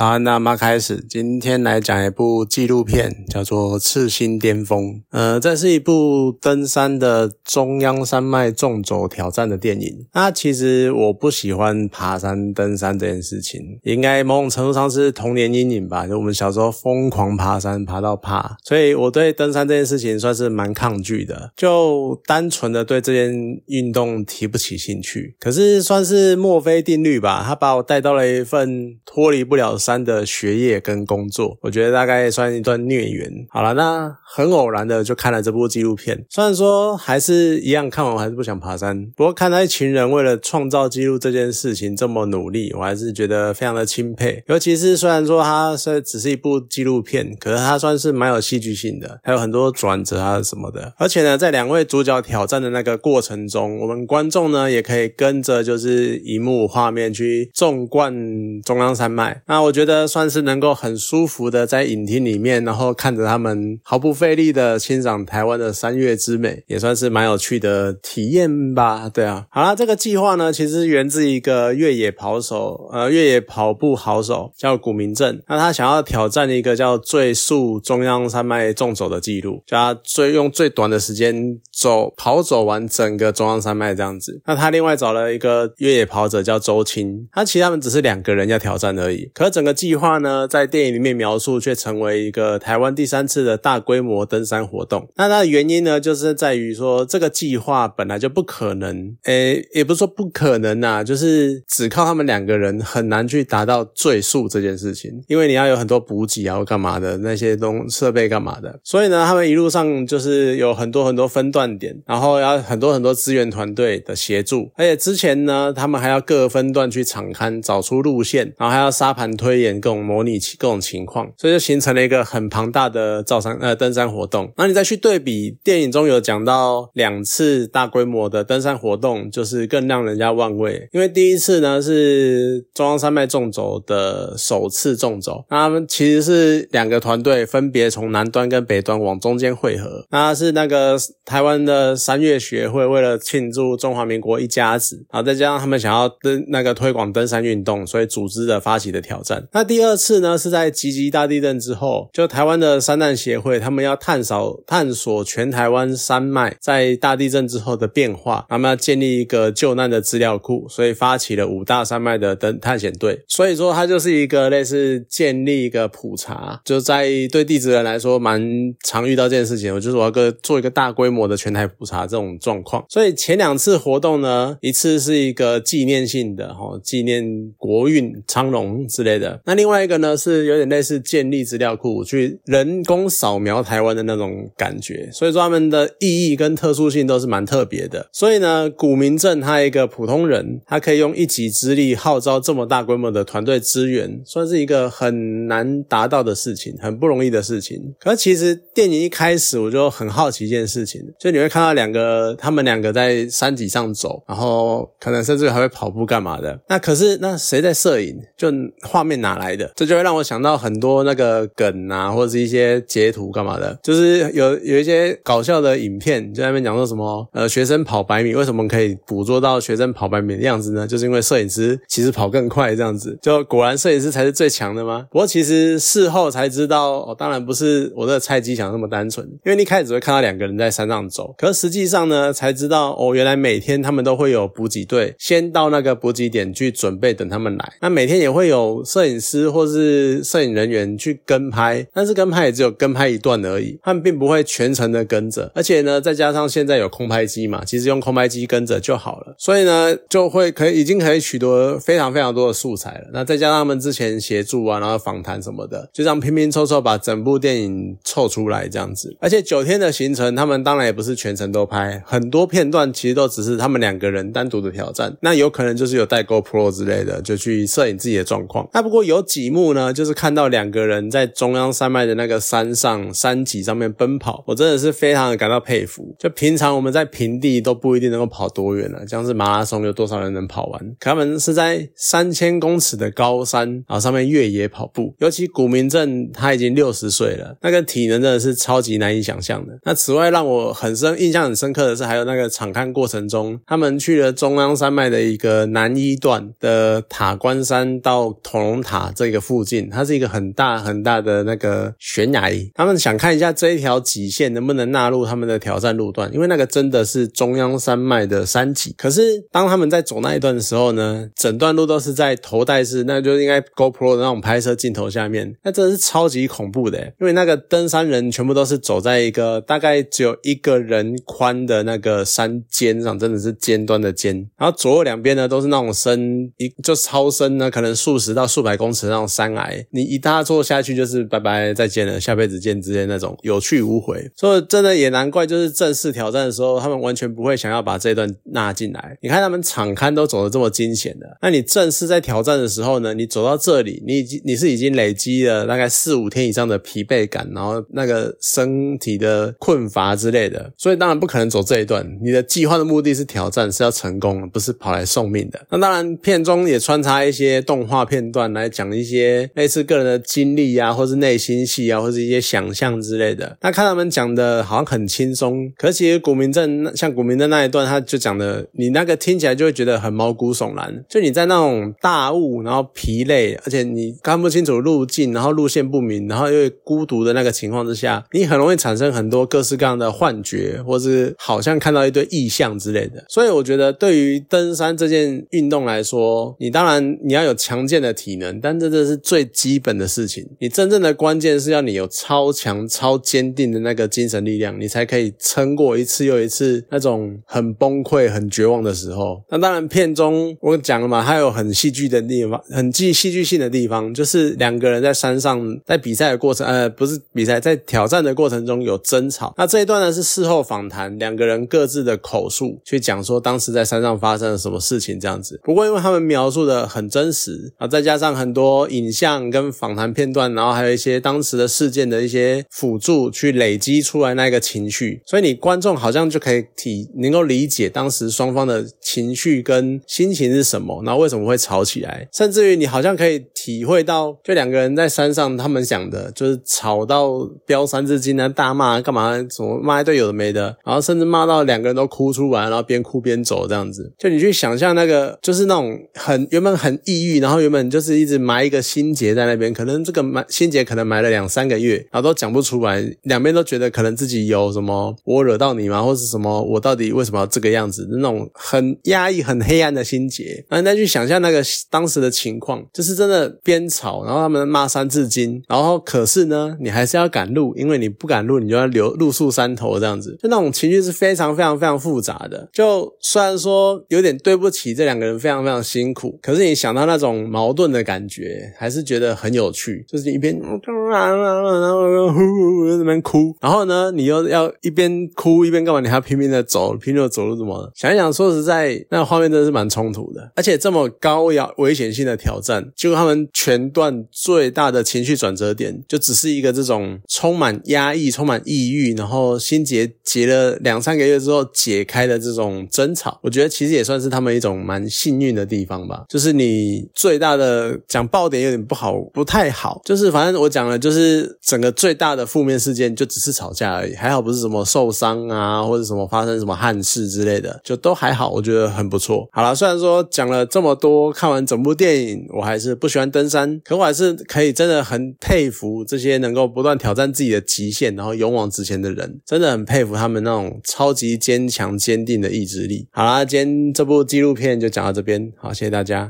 早安，那么开始，今天来讲一部纪录片，叫做《赤心巅峰》。呃，这是一部登山的中央山脉纵走挑战的电影。那其实我不喜欢爬山、登山这件事情，应该某种程度上是童年阴影吧。就我们小时候疯狂爬山，爬到怕，所以我对登山这件事情算是蛮抗拒的，就单纯的对这件运动提不起兴趣。可是算是墨菲定律吧，他把我带到了一份脱离不了。山的学业跟工作，我觉得大概算一段孽缘。好了，那很偶然的就看了这部纪录片，虽然说还是一样看完我还是不想爬山，不过看到一群人为了创造纪录这件事情这么努力，我还是觉得非常的钦佩。尤其是虽然说它是只是一部纪录片，可是它算是蛮有戏剧性的，还有很多转折啊什么的。而且呢，在两位主角挑战的那个过程中，我们观众呢也可以跟着就是荧幕画面去纵贯中央山脉。那我觉。觉得算是能够很舒服的在影厅里面，然后看着他们毫不费力的欣赏台湾的山岳之美，也算是蛮有趣的体验吧。对啊，好了，这个计划呢，其实源自一个越野跑手，呃，越野跑步好手叫古明正。那他想要挑战一个叫最速中央山脉纵走的记录，叫他最用最短的时间走跑走完整个中央山脉这样子。那他另外找了一个越野跑者叫周青，他其实他们只是两个人要挑战而已，可整个。计划呢，在电影里面描述，却成为一个台湾第三次的大规模登山活动。那它的原因呢，就是在于说，这个计划本来就不可能，诶，也不是说不可能呐，就是只靠他们两个人很难去达到最速这件事情，因为你要有很多补给啊，或干嘛的那些东设备干嘛的。所以呢，他们一路上就是有很多很多分段点，然后要很多很多资源团队的协助，而且之前呢，他们还要各分段去场勘，找出路线，然后还要沙盘推。推演各种模拟各种情况，所以就形成了一个很庞大的造山呃登山活动。那你再去对比电影中有讲到两次大规模的登山活动，就是更让人家忘味。因为第一次呢是中央山脉纵走的首次纵走，那他们其实是两个团队分别从南端跟北端往中间汇合。那是那个台湾的山岳学会为了庆祝中华民国一家子，然后再加上他们想要登那个推广登山运动，所以组织的发起的挑战。那第二次呢，是在吉吉大地震之后，就台湾的山难协会，他们要探索探索全台湾山脉在大地震之后的变化，他们要建立一个救难的资料库，所以发起了五大山脉的登探险队。所以说，它就是一个类似建立一个普查，就在对地质人来说蛮常遇到这件事情。我就是我要个做一个大规模的全台普查这种状况。所以前两次活动呢，一次是一个纪念性的哈，纪念国运昌隆之类的。那另外一个呢，是有点类似建立资料库，去人工扫描台湾的那种感觉，所以说他们的意义跟特殊性都是蛮特别的。所以呢，古明镇他一个普通人，他可以用一己之力号召这么大规模的团队资源，算是一个很难达到的事情，很不容易的事情。可是其实电影一开始我就很好奇一件事情，就你会看到两个他们两个在山脊上走，然后可能甚至还会跑步干嘛的。那可是那谁在摄影？就画面。哪来的？这就会让我想到很多那个梗啊，或者是一些截图干嘛的，就是有有一些搞笑的影片，就在那边讲说什么呃，学生跑百米为什么可以捕捉到学生跑百米的样子呢？就是因为摄影师其实跑更快，这样子就果然摄影师才是最强的吗？不过其实事后才知道，哦，当然不是我的菜鸡想那么单纯，因为你一开始只会看到两个人在山上走，可是实际上呢，才知道哦，原来每天他们都会有补给队先到那个补给点去准备等他们来，那每天也会有摄影影。师或是摄影人员去跟拍，但是跟拍也只有跟拍一段而已，他们并不会全程的跟着。而且呢，再加上现在有空拍机嘛，其实用空拍机跟着就好了。所以呢，就会可以已经可以取得非常非常多的素材了。那再加上他们之前协助啊，然后访谈什么的，就这样拼拼凑凑把整部电影凑出来这样子。而且九天的行程，他们当然也不是全程都拍，很多片段其实都只是他们两个人单独的挑战。那有可能就是有代购 Pro 之类的，就去摄影自己的状况。那不过。有几幕呢，就是看到两个人在中央山脉的那个山上山脊上面奔跑，我真的是非常的感到佩服。就平常我们在平地都不一定能够跑多远了，像是马拉松有多少人能跑完？可他们是在三千公尺的高山，啊上面越野跑步。尤其古明镇他已经六十岁了，那个体能真的是超级难以想象的。那此外让我很深印象很深刻的是，还有那个场勘过程中，他们去了中央山脉的一个南一段的塔关山到统龙塔。塔这个附近，它是一个很大很大的那个悬崖，他们想看一下这一条极限能不能纳入他们的挑战路段，因为那个真的是中央山脉的山脊。可是当他们在走那一段的时候呢，整段路都是在头戴式，那就应该 GoPro 的那种拍摄镜头下面，那真的是超级恐怖的，因为那个登山人全部都是走在一个大概只有一个人宽的那个山尖上，真的是尖端的尖，然后左右两边呢都是那种深一就超深呢，可能数十到数百公尺那种山崖，你一大坐下去就是拜拜再见了，下辈子见之类那种有去无回，所以真的也难怪，就是正式挑战的时候，他们完全不会想要把这段纳进来。你看他们场刊都走的这么惊险的，那你正式在挑战的时候呢，你走到这里，你已经你是已经累积了大概四五天以上的疲惫感，然后那个身体的困乏之类的，所以当然不可能走这一段。你的计划的目的是挑战，是要成功，不是跑来送命的。那当然，片中也穿插一些动画片段来来讲一些类似个人的经历啊，或是内心戏啊，或是一些想象之类的。那看他们讲的好像很轻松，可其实古明镇像古明镇那一段，他就讲的，你那个听起来就会觉得很毛骨悚然。就你在那种大雾，然后疲累，而且你看不清楚路径，然后路线不明，然后又孤独的那个情况之下，你很容易产生很多各式各样的幻觉，或是好像看到一堆异象之类的。所以我觉得，对于登山这件运动来说，你当然你要有强健的体能，但这这是最基本的事情。你真正的关键是要你有超强、超坚定的那个精神力量，你才可以撑过一次又一次那种很崩溃、很绝望的时候。那当然，片中我讲了嘛，它有很戏剧的地方，很戏戏剧性的地方，就是两个人在山上在比赛的过程，呃，不是比赛，在挑战的过程中有争吵。那这一段呢是事后访谈，两个人各自的口述去讲说当时在山上发生了什么事情这样子。不过因为他们描述的很真实啊，再加上很多影像跟访谈片段，然后还有一些当时的事件的一些辅助，去累积出来那个情绪，所以你观众好像就可以体能够理解当时双方的情绪跟心情是什么，然后为什么会吵起来，甚至于你好像可以体会到，就两个人在山上，他们讲的就是吵到飙三字经啊，大骂干嘛，什么骂一堆有的没的，然后甚至骂到两个人都哭出来，然后边哭边走这样子。就你去想象那个，就是那种很原本很抑郁，然后原本就是一直埋一个心结在那边，可能这个埋心结可能埋了两三个月，然后都讲不出来，两边都觉得可能自己有什么我惹到你吗，或是什么我到底为什么要这个样子，那种很压抑、很黑暗的心结。那再去想象那个当时的情况，就是真的边吵，然后他们骂三字经，然后可是呢，你还是要赶路，因为你不赶路，你就要留露宿山头这样子，就那种情绪是非常非常非常复杂的。就虽然说有点对不起这两个人非常非常辛苦，可是你想到那种矛盾的感觉，还是觉得很有趣。就是一边然后那边哭，然后呢，你又要一边哭一边干嘛？你还要拼命的走，拼命的走路怎么？想一想，说实在，那个画面真的是蛮冲突的，而且这么高要危险性的挑战，结果他们全段最大的情绪转折点，就只是一个这种充满压抑、充满抑郁，然后心结结了两三个月之后解开的这种争吵。我觉得其实也算是他们一种蛮幸运的地方吧。就是你最大的讲爆点有点不好，不太好。就是反正我讲了，就是整个最大的负面事件就只是吵架而已，还好不是什么受伤啊，或者什么发生什么憾事之类的，就都还好，我觉得很不错。好了，虽然说讲了这么多，看完整部电影，我还是不喜欢登山，可我还是可以真的很佩服这些能够不断挑战自己的极限，然后勇往直前的人，真的很佩服他们那种超级坚强、坚定的意志力。好啦，今天这部纪录片就讲到这边，好，谢谢大家。